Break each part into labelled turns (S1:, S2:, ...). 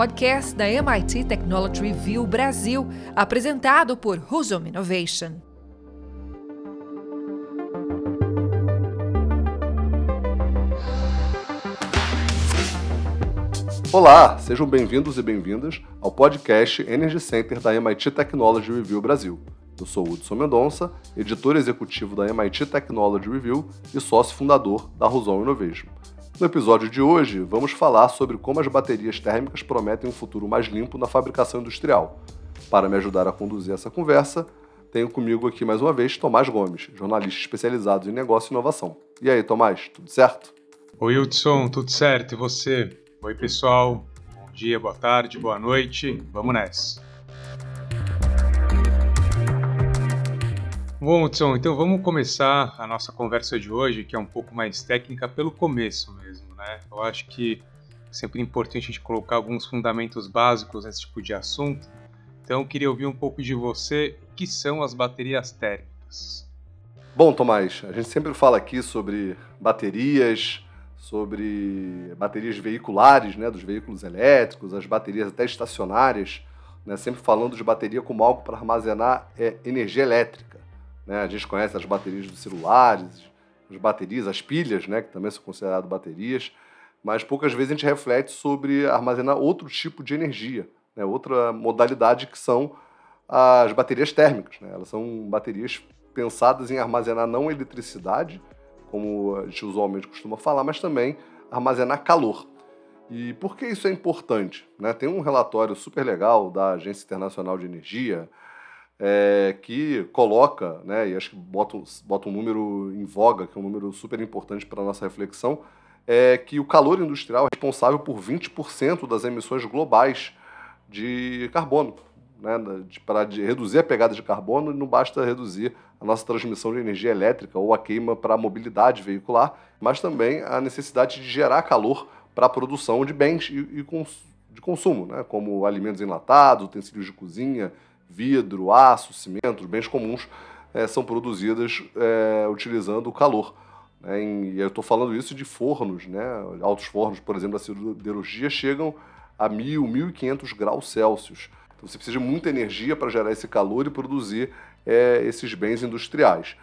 S1: podcast da MIT Technology Review Brasil, apresentado por Husum Innovation.
S2: Olá, sejam bem-vindos e bem-vindas ao podcast Energy Center da MIT Technology Review Brasil. Eu sou Hudson Mendonça, editor executivo da MIT Technology Review e sócio fundador da Husum Innovation. No episódio de hoje, vamos falar sobre como as baterias térmicas prometem um futuro mais limpo na fabricação industrial. Para me ajudar a conduzir essa conversa, tenho comigo aqui mais uma vez Tomás Gomes, jornalista especializado em negócio e inovação. E aí, Tomás, tudo certo?
S3: Oi, Hudson, tudo certo? E você? Oi, pessoal. Bom dia, boa tarde, boa noite. Vamos nessa. Bom, Hudson, então vamos começar a nossa conversa de hoje, que é um pouco mais técnica, pelo começo mesmo, né? Eu acho que é sempre importante a gente colocar alguns fundamentos básicos nesse tipo de assunto. Então, queria ouvir um pouco de você, o que são as baterias térmicas?
S2: Bom, Tomás, a gente sempre fala aqui sobre baterias, sobre baterias veiculares, né, dos veículos elétricos, as baterias até estacionárias, né, sempre falando de bateria como algo para armazenar é, energia elétrica. Né? A gente conhece as baterias dos celulares, as baterias, as pilhas, né? que também são consideradas baterias, mas poucas vezes a gente reflete sobre armazenar outro tipo de energia, né? outra modalidade que são as baterias térmicas. Né? Elas são baterias pensadas em armazenar não eletricidade, como a gente usualmente costuma falar, mas também armazenar calor. E por que isso é importante? Né? Tem um relatório super legal da Agência Internacional de Energia, é, que coloca, né, e acho que bota, bota um número em voga, que é um número super importante para a nossa reflexão, é que o calor industrial é responsável por 20% das emissões globais de carbono. Né, para reduzir a pegada de carbono, não basta reduzir a nossa transmissão de energia elétrica ou a queima para a mobilidade veicular, mas também a necessidade de gerar calor para a produção de bens e, e cons, de consumo, né, como alimentos enlatados, utensílios de cozinha, vidro, aço, cimento, bens comuns, é, são produzidas é, utilizando o calor. Né? E eu estou falando isso de fornos, né? altos fornos, por exemplo, da siderurgia, chegam a 1.000, 1.500 graus Celsius. Então você precisa de muita energia para gerar esse calor e produzir é, esses bens industriais.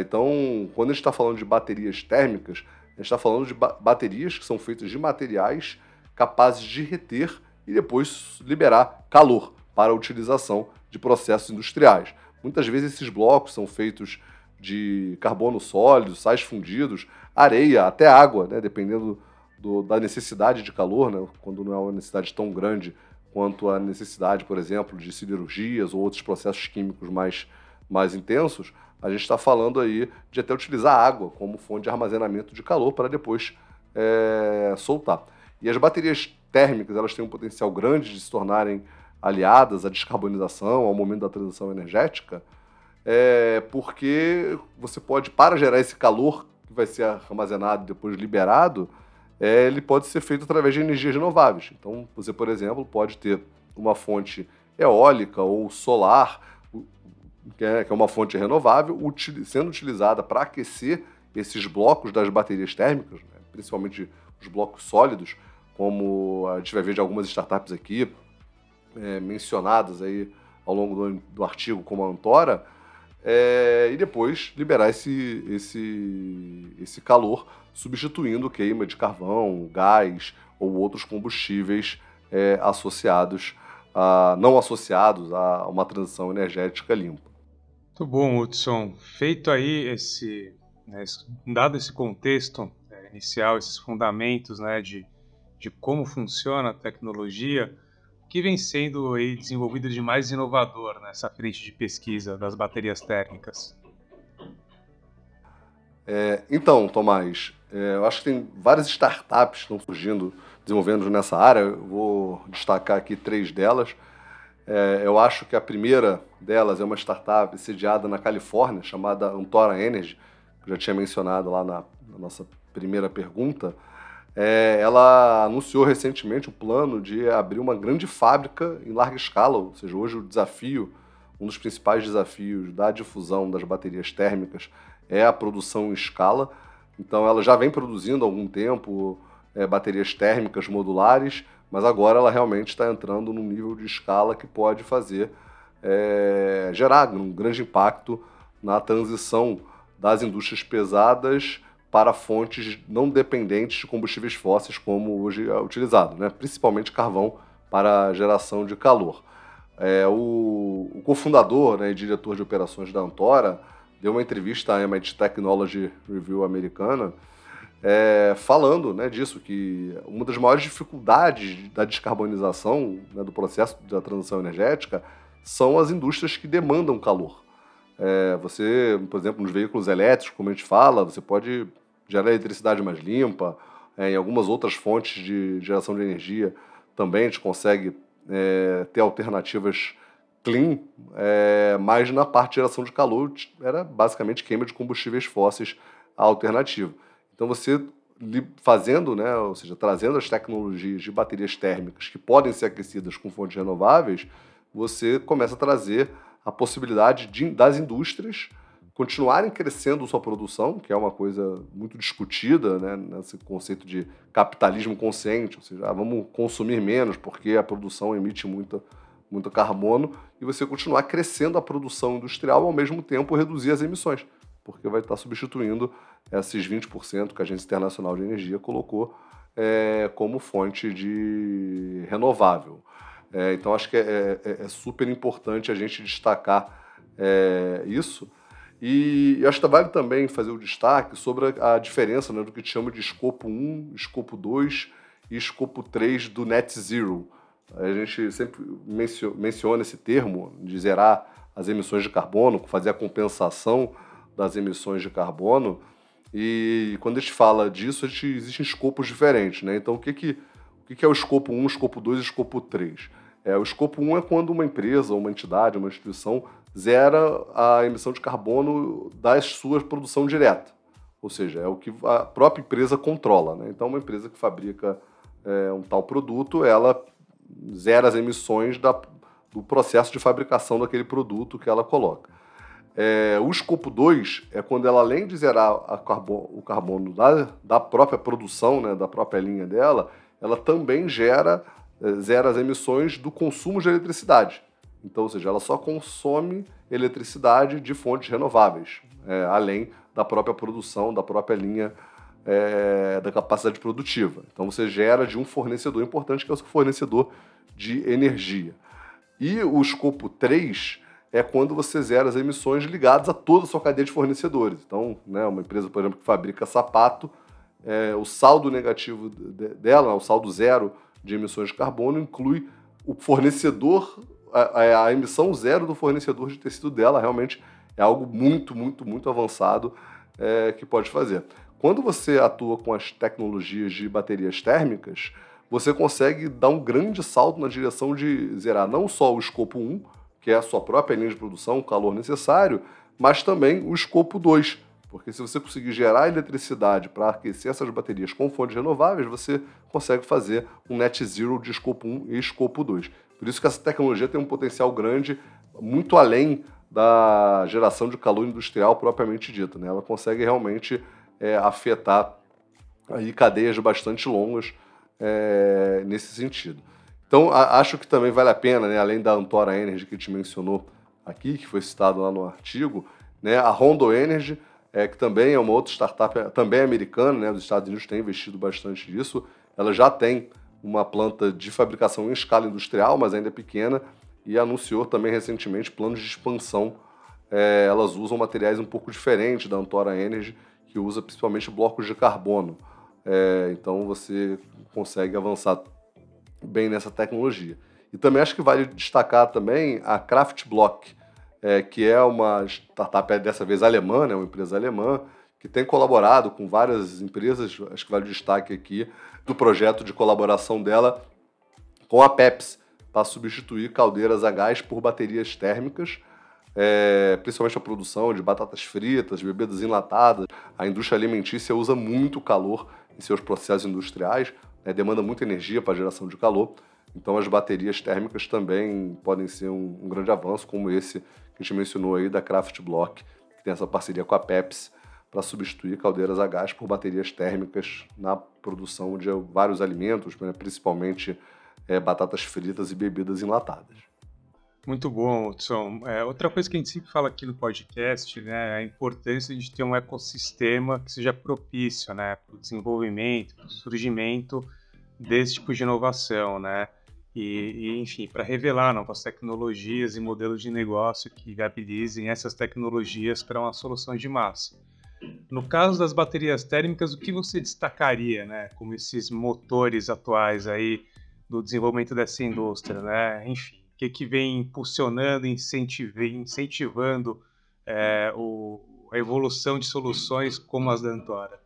S2: Então, quando a gente está falando de baterias térmicas, a gente está falando de ba baterias que são feitas de materiais capazes de reter e depois liberar calor para a utilização de processos industriais. Muitas vezes esses blocos são feitos de carbono sólido, sais fundidos, areia, até água, né, dependendo do, da necessidade de calor, né, quando não é uma necessidade tão grande quanto a necessidade, por exemplo, de siderurgias ou outros processos químicos mais, mais intensos, a gente está falando aí de até utilizar água como fonte de armazenamento de calor para depois é, soltar. E as baterias térmicas elas têm um potencial grande de se tornarem aliadas à descarbonização, ao momento da transição energética, é porque você pode, para gerar esse calor que vai ser armazenado e depois liberado, é, ele pode ser feito através de energias renováveis. Então, você, por exemplo, pode ter uma fonte eólica ou solar, que é, que é uma fonte renovável, sendo utilizada para aquecer esses blocos das baterias térmicas, né, principalmente os blocos sólidos, como a gente vai ver de algumas startups aqui, é, mencionadas aí ao longo do, do artigo como a Antora, é, e depois liberar esse, esse, esse calor, substituindo queima de carvão, gás ou outros combustíveis é, associados a, não associados a uma transição energética limpa.
S3: Muito bom, Hudson. Feito aí esse, né, dado esse contexto é, inicial, esses fundamentos né, de, de como funciona a tecnologia, que vem sendo aí desenvolvido de mais inovador nessa frente de pesquisa das baterias térmicas?
S2: É, então, Tomás, é, eu acho que tem várias startups que estão surgindo, desenvolvendo nessa área. Eu vou destacar aqui três delas. É, eu acho que a primeira delas é uma startup sediada na Califórnia, chamada Antora Energy, que eu já tinha mencionado lá na, na nossa primeira pergunta é, ela anunciou recentemente o plano de abrir uma grande fábrica em larga escala, ou seja, hoje o desafio, um dos principais desafios da difusão das baterias térmicas é a produção em escala. Então ela já vem produzindo há algum tempo é, baterias térmicas modulares, mas agora ela realmente está entrando num nível de escala que pode fazer é, gerar um grande impacto na transição das indústrias pesadas para fontes não dependentes de combustíveis fósseis, como hoje é utilizado, né? principalmente carvão para geração de calor. É, o, o cofundador né, e diretor de operações da Antora deu uma entrevista à MIT Technology Review americana é, falando né, disso, que uma das maiores dificuldades da descarbonização né, do processo da transição energética são as indústrias que demandam calor. É, você, por exemplo, nos veículos elétricos, como a gente fala, você pode gerar eletricidade mais limpa, é, em algumas outras fontes de geração de energia também a gente consegue é, ter alternativas clean, é, mas na parte de geração de calor era basicamente queima de combustíveis fósseis a alternativa. Então você fazendo, né, ou seja, trazendo as tecnologias de baterias térmicas que podem ser aquecidas com fontes renováveis, você começa a trazer a possibilidade de, das indústrias continuarem crescendo sua produção, que é uma coisa muito discutida, né, nesse conceito de capitalismo consciente, ou seja, ah, vamos consumir menos porque a produção emite muito, muito carbono, e você continuar crescendo a produção industrial ao mesmo tempo reduzir as emissões, porque vai estar substituindo esses 20% que a Agência Internacional de Energia colocou é, como fonte de renovável. É, então, acho que é, é, é, super importante a gente destacar é, isso. E acho que vale também fazer o destaque sobre a, diferença né, do que chama de escopo 1, escopo 2 e escopo 3 do net zero. A gente sempre menciona esse termo de zerar as emissões de carbono, fazer a compensação das emissões de carbono. E quando a gente fala disso, a gente, existem escopos diferentes. Né? Então, o que, que, o que é o escopo 1, escopo 2 e escopo 3? É, o escopo 1 é quando uma empresa, uma entidade, uma instituição zera a emissão de carbono da sua produção direta. Ou seja, é o que a própria empresa controla. Né? Então, uma empresa que fabrica é, um tal produto, ela zera as emissões da, do processo de fabricação daquele produto que ela coloca. É, o escopo 2 é quando ela, além de zerar carbono, o carbono da, da própria produção, né, da própria linha dela, ela também gera, é, zera as emissões do consumo de eletricidade. Então, ou seja, ela só consome eletricidade de fontes renováveis, é, além da própria produção, da própria linha é, da capacidade produtiva. Então, você gera de um fornecedor importante, que é o fornecedor de energia. E o escopo 3 é quando você zera as emissões ligadas a toda a sua cadeia de fornecedores. Então, né, uma empresa, por exemplo, que fabrica sapato, é, o saldo negativo dela, o saldo zero de emissões de carbono, inclui o fornecedor, a, a, emissão zero do fornecedor de tecido dela. Realmente é algo muito, muito, muito avançado é, que pode fazer. Quando você atua com as tecnologias de baterias térmicas, você consegue dar um grande salto na direção de zerar não só o escopo 1, que é a sua própria linha de produção, o calor necessário, mas também o escopo 2. Porque se você conseguir gerar eletricidade para aquecer essas baterias com fontes renováveis, você consegue fazer um net zero de escopo 1 e escopo 2. Por isso que essa tecnologia tem um potencial grande, muito além da geração de calor industrial propriamente dita. Né? Ela consegue realmente é, afetar aí cadeias bastante longas é, nesse sentido. Então, a, acho que também vale a pena, né, além da Antora Energy que gente mencionou aqui, que foi citado lá no artigo, né, a Rondo Energy, é, que também é uma outra startup, também é americana, né, os Estados Unidos têm investido bastante nisso, ela já tem uma planta de fabricação em escala industrial, mas ainda é pequena, e anunciou também recentemente planos de expansão. É, elas usam materiais um pouco diferentes da Antora Energy, que usa principalmente blocos de carbono. É, então você consegue avançar bem nessa tecnologia. E também acho que vale destacar também a Kraftblock, é, que é uma startup dessa vez alemã, né, uma empresa alemã, que tem colaborado com várias empresas, acho que vale destaque aqui, do projeto de colaboração dela com a Pepsi, para substituir caldeiras a gás por baterias térmicas, é, principalmente a produção de batatas fritas, bebidas enlatadas. A indústria alimentícia usa muito calor em seus processos industriais, né, demanda muita energia para a geração de calor. Então as baterias térmicas também podem ser um, um, grande avanço, como esse que a gente mencionou aí da Craft Block, que tem essa parceria com a Pepsi para substituir caldeiras a gás por baterias térmicas na produção de vários alimentos, né, principalmente é, batatas fritas e bebidas enlatadas.
S3: Muito bom, Hudson. É, outra coisa que a gente sempre fala aqui no podcast né, é a importância de ter um ecossistema que seja propício né, para o desenvolvimento, para o surgimento desse tipo de inovação. Né? E, e enfim, para revelar novas tecnologias e modelos de negócio que viabilizem essas tecnologias para uma solução de massa. No caso das baterias térmicas, o que você destacaria, né, como esses motores atuais aí do desenvolvimento dessa indústria, né? Enfim, o que, que vem impulsionando, incentivando é, o, a evolução de soluções como as da Antora?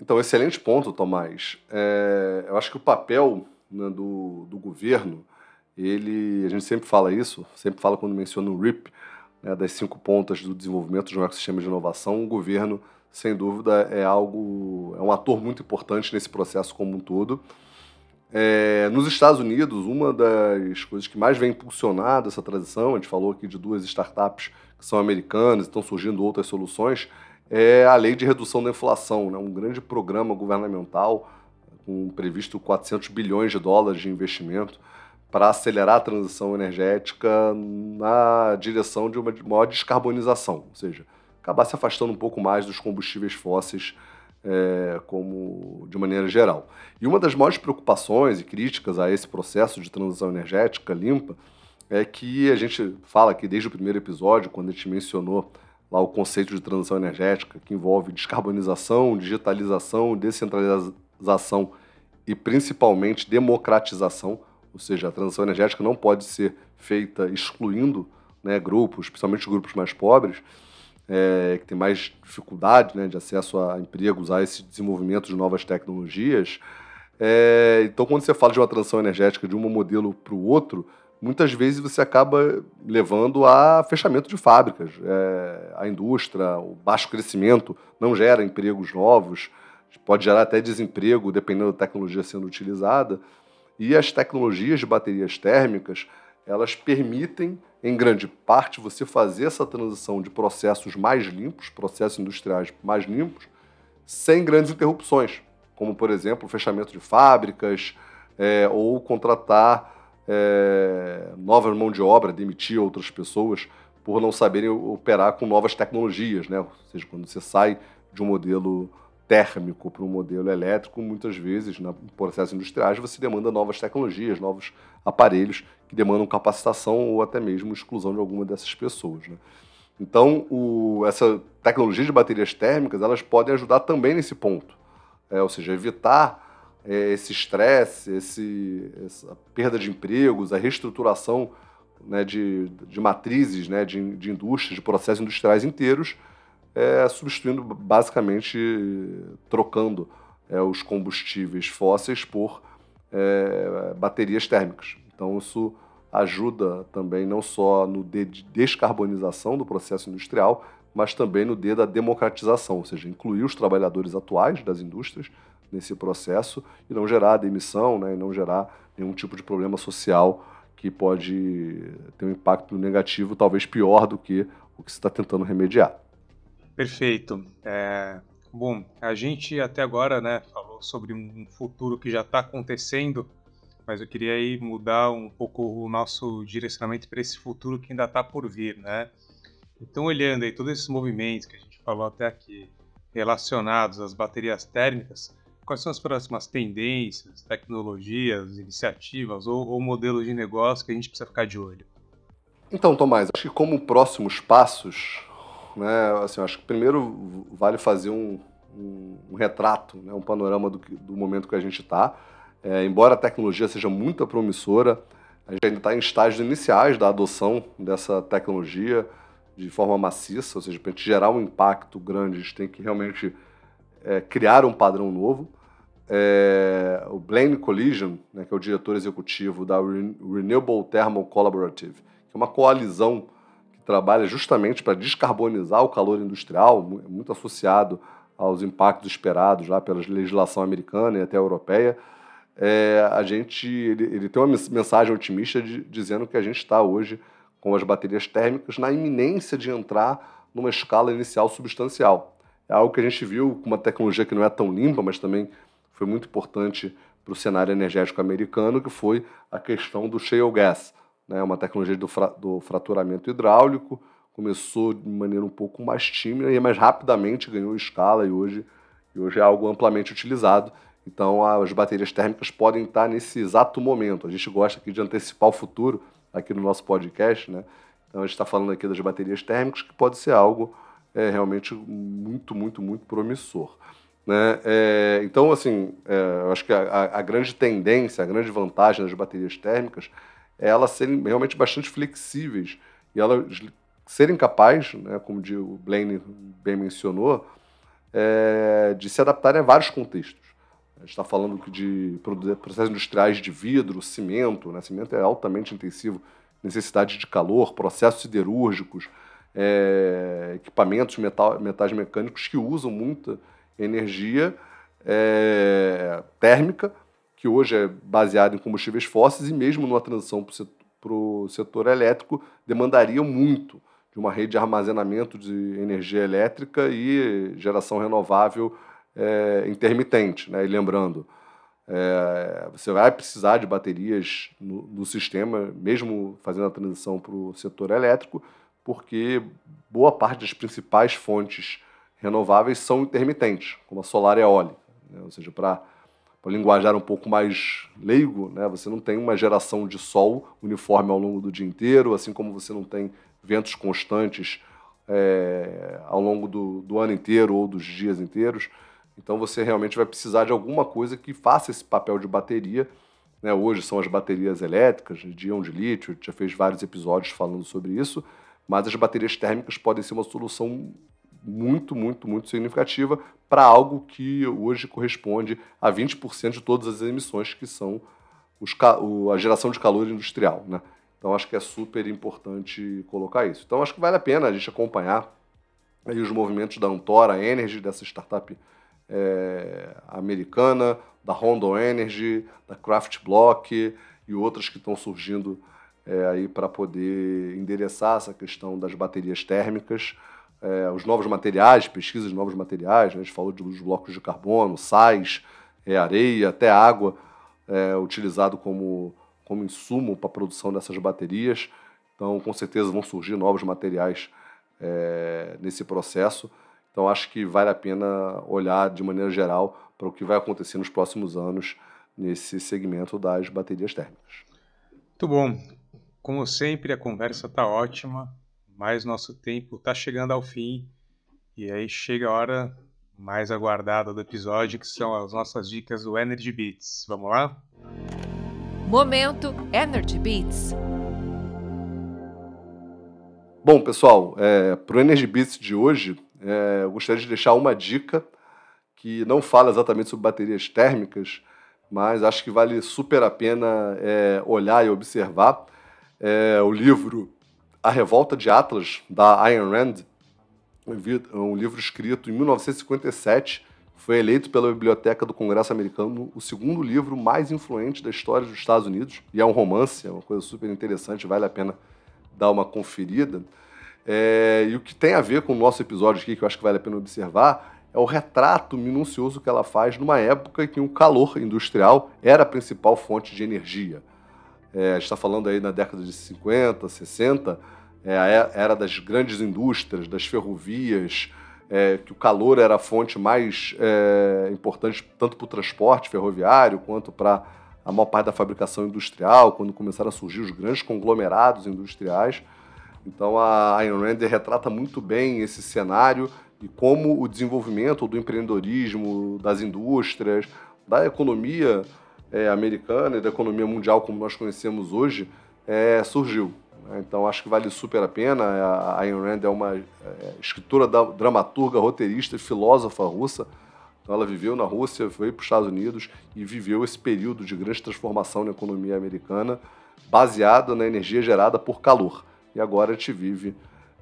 S2: Então, excelente ponto, Tomás. É, eu acho que o papel né, do, do governo, ele, a gente sempre fala isso, sempre fala quando menciona o RIP, né, das cinco pontas do desenvolvimento de um ecossistema de inovação, o governo, sem dúvida, é algo, é um ator muito importante nesse processo como um todo. É, nos Estados Unidos, uma das coisas que mais vem impulsionado essa transição, a gente falou aqui de duas startups que são americanas, estão surgindo outras soluções, é a lei de redução da inflação, né, um grande programa governamental com previsto 400 bilhões de dólares de investimento para acelerar a transição energética na direção de uma maior descarbonização, ou seja, acabar se afastando um pouco mais dos combustíveis fósseis é, como de maneira geral. E uma das maiores preocupações e críticas a esse processo de transição energética limpa é que a gente fala aqui desde o primeiro episódio, quando a gente mencionou lá o conceito de transição energética, que envolve descarbonização, digitalização, descentralização e principalmente democratização ou seja, a transição energética não pode ser feita excluindo né, grupos, principalmente grupos mais pobres, é, que têm mais dificuldade né, de acesso a empregos, a esse desenvolvimento de novas tecnologias. É, então, quando você fala de uma transição energética de um modelo para o outro, muitas vezes você acaba levando a fechamento de fábricas. É, a indústria, o baixo crescimento não gera empregos novos, pode gerar até desemprego, dependendo da tecnologia sendo utilizada. E as tecnologias de baterias térmicas, elas permitem, em grande parte, você fazer essa transição de processos mais limpos, processos industriais mais limpos, sem grandes interrupções, como, por exemplo, fechamento de fábricas é, ou contratar é, nova mão de obra, demitir outras pessoas por não saberem operar com novas tecnologias, né? Ou seja, quando você sai de um modelo térmico para um modelo elétrico, muitas vezes, em processos industriais, você demanda novas tecnologias, novos aparelhos que demandam capacitação ou até mesmo exclusão de alguma dessas pessoas. Né? Então, o, essa tecnologia de baterias térmicas, elas podem ajudar também nesse ponto, é, ou seja, evitar é, esse estresse, esse, essa perda de empregos, a reestruturação né, de, de matrizes né, de, de indústrias, de processos industriais inteiros, é, substituindo basicamente, trocando é, os combustíveis fósseis por é, baterias térmicas. Então isso ajuda também não só no D de descarbonização do processo industrial, mas também no D da democratização, ou seja, incluir os trabalhadores atuais das indústrias nesse processo e não gerar demissão, né, e não gerar nenhum tipo de problema social que pode ter um impacto negativo, talvez pior do que o que se está tentando remediar.
S3: Perfeito. É, bom, a gente até agora né, falou sobre um futuro que já está acontecendo, mas eu queria aí mudar um pouco o nosso direcionamento para esse futuro que ainda está por vir, né? Então, olhando aí todos esses movimentos que a gente falou até aqui, relacionados às baterias térmicas, quais são as próximas tendências, tecnologias, iniciativas ou, ou modelos de negócio que a gente precisa ficar de olho?
S2: Então, Tomás, acho que como próximos passos, né? Assim, acho que primeiro vale fazer um, um, um retrato, né? um panorama do, do momento que a gente está. É, embora a tecnologia seja muito promissora, a gente ainda está em estágios iniciais da adoção dessa tecnologia de forma maciça, ou seja, para a gente gerar um impacto grande, a gente tem que realmente é, criar um padrão novo. É, o Blaine Collision, né, que é o diretor executivo da Renewable Thermal Collaborative, que é uma coalizão trabalha justamente para descarbonizar o calor industrial, muito associado aos impactos esperados lá pela legislação americana e até europeia, é, a gente ele, ele, tem uma mensagem otimista de, dizendo que a gente está hoje com as baterias térmicas na iminência de entrar numa escala inicial substancial. é algo que a gente viu com uma tecnologia que não é tão limpa, mas também foi muito importante para o cenário energético americano, que foi a questão do shale gas, né? uma tecnologia do, fra do fraturamento hidráulico, começou de maneira um pouco mais tímida, mas rapidamente ganhou escala e hoje, e hoje é algo amplamente utilizado. Então, as baterias térmicas podem estar nesse exato momento. A gente gosta aqui de antecipar o futuro aqui no nosso podcast, né? Então, a gente está falando aqui das baterias térmicas, que pode ser algo é, realmente muito, muito, muito promissor. Né? É, então, assim, é, eu acho que a, a, grande tendência, a grande vantagem das baterias térmicas é elas serem realmente bastante flexíveis e elas serem capazes, né, como o Blaine bem mencionou, é, de se adaptarem a vários contextos. A gente está falando de processos industriais de vidro, cimento, né? cimento é altamente intensivo, necessidade de calor, processos siderúrgicos, é, equipamentos metal, metais mecânicos que usam muita energia é, térmica, que hoje é baseada em combustíveis fósseis, e mesmo numa transição para o setor elétrico, demandariam muito de uma rede de armazenamento de energia elétrica e geração renovável é, intermitente. Né? E lembrando, é, você vai precisar de baterias no, no sistema, mesmo fazendo a transição para o setor elétrico, porque boa parte das principais fontes renováveis são intermitentes, como a solar e a eólica. Né? Ou seja, para linguajar um pouco mais leigo, né? você não tem uma geração de sol uniforme ao longo do dia inteiro, assim como você não tem ventos constantes é, ao longo do, do ano inteiro ou dos dias inteiros. Então você realmente vai precisar de alguma coisa que faça esse papel de bateria. Né? Hoje são as baterias elétricas de íon de lítio, já fez vários episódios falando sobre isso, mas as baterias térmicas podem ser uma solução muito, muito, muito significativa para algo que hoje corresponde a 20% de todas as emissões, que são os, a geração de calor industrial. Né? Então acho que é super importante colocar isso. Então acho que vale a pena a gente acompanhar aí os movimentos da Antora Energy, dessa startup é, americana, da Honda Energy, da Craft Block e outras que estão surgindo é, aí para poder endereçar essa questão das baterias térmicas, é, os novos materiais, pesquisa de novos materiais, né? a gente falou dos blocos de carbono, sais, é, areia, até água, é, utilizado como, como insumo para a produção dessas baterias. Então, com certeza vão surgir novos materiais é, nesse processo. Então, acho que vale a pena olhar de maneira geral para o que vai acontecer nos próximos anos nesse segmento das baterias térmicas.
S3: Muito bom. Como sempre, a conversa está ótima, mas nosso tempo está chegando ao fim. E aí chega a hora mais aguardada do episódio, que são as nossas dicas do Energy Beats. Vamos lá?
S1: Momento Energy Beats.
S2: Bom, pessoal, é, para o Energy Beats de hoje, é, eu gostaria de deixar uma dica que não fala exatamente sobre baterias térmicas, mas acho que vale super a pena é, olhar e observar. É, o livro A Revolta de Atlas, da Ayn Rand, um livro escrito em 1957, foi eleito pela Biblioteca do Congresso Americano o segundo livro mais influente da história dos Estados Unidos, e é um romance, é uma coisa super interessante, vale a pena dar uma conferida. É, e o que tem a ver com o nosso episódio aqui, que eu acho que vale a pena observar, é o retrato minucioso que ela faz numa época em que o calor industrial era a principal fonte de energia. É, está falando aí na década de 50, 60, é, a era das grandes indústrias, das ferrovias, é, que o calor era a fonte mais é, importante tanto para o transporte ferroviário quanto para a maior parte da fabricação industrial, quando começaram a surgir os grandes conglomerados industriais. Então a Ayn Rand retrata muito bem esse cenário e como o desenvolvimento do empreendedorismo, das indústrias, da economia é, americana e da economia mundial como nós conhecemos hoje é, surgiu. Né? Então acho que vale super a pena. A Ayn Rand é uma é, escritora, dramaturga, roteirista e filósofa russa. Então ela viveu na Rússia, foi para os Estados Unidos e viveu esse período de grande transformação na economia americana, baseada na energia gerada por calor. E agora a gente vive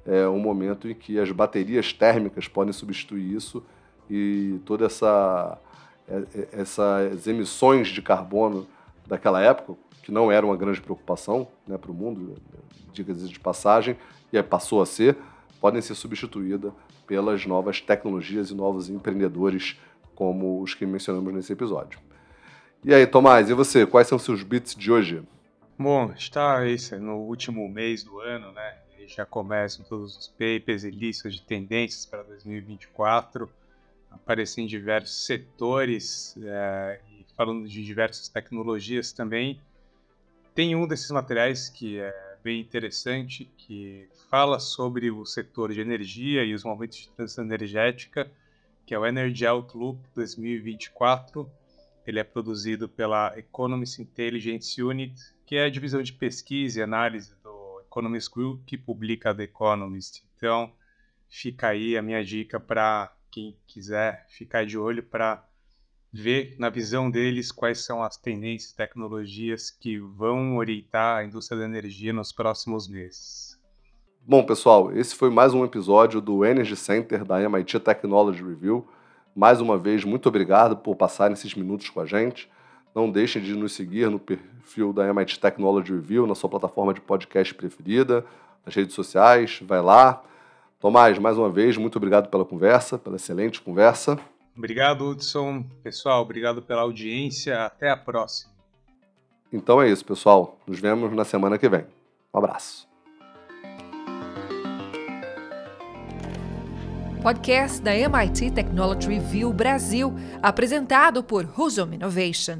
S2: é, um momento em que as baterias térmicas podem substituir isso e toda essa é, é, essas emissões de carbono daquela época, que não era uma grande preocupação né, para o mundo, diga-se de passagem, e passou a ser, podem ser substituídas pelas novas tecnologias e novos empreendedores como os que mencionamos nesse episódio. E aí, Tomás, e você? Quais são seus bits de hoje?
S3: Bom, está esse no último mês do ano, né? Já começam todos os papers e listas de tendências para 2024, aparecem em diversos setores é, falando de diversas tecnologias também. Tem um desses materiais que é bem interessante, que fala sobre o setor de energia e os momentos de transição energética, que é o Energy Outlook 2024 ele é produzido pela Economist Intelligence Unit, que é a divisão de pesquisa e análise do Economist Group, que publica The Economist. Então, fica aí a minha dica para quem quiser ficar de olho para ver na visão deles quais são as tendências, tecnologias que vão orientar a indústria da energia nos próximos meses.
S2: Bom, pessoal, esse foi mais um episódio do Energy Center da MIT Technology Review. Mais uma vez, muito obrigado por passar esses minutos com a gente. Não deixem de nos seguir no perfil da MIT Technology Review, na sua plataforma de podcast preferida, nas redes sociais. Vai lá. Tomás, mais uma vez, muito obrigado pela conversa, pela excelente conversa.
S3: Obrigado, Hudson. Pessoal, obrigado pela audiência. Até a próxima.
S2: Então é isso, pessoal. Nos vemos na semana que vem. Um abraço.
S1: podcast da MIT Technology Review Brasil, apresentado por Husum Innovation.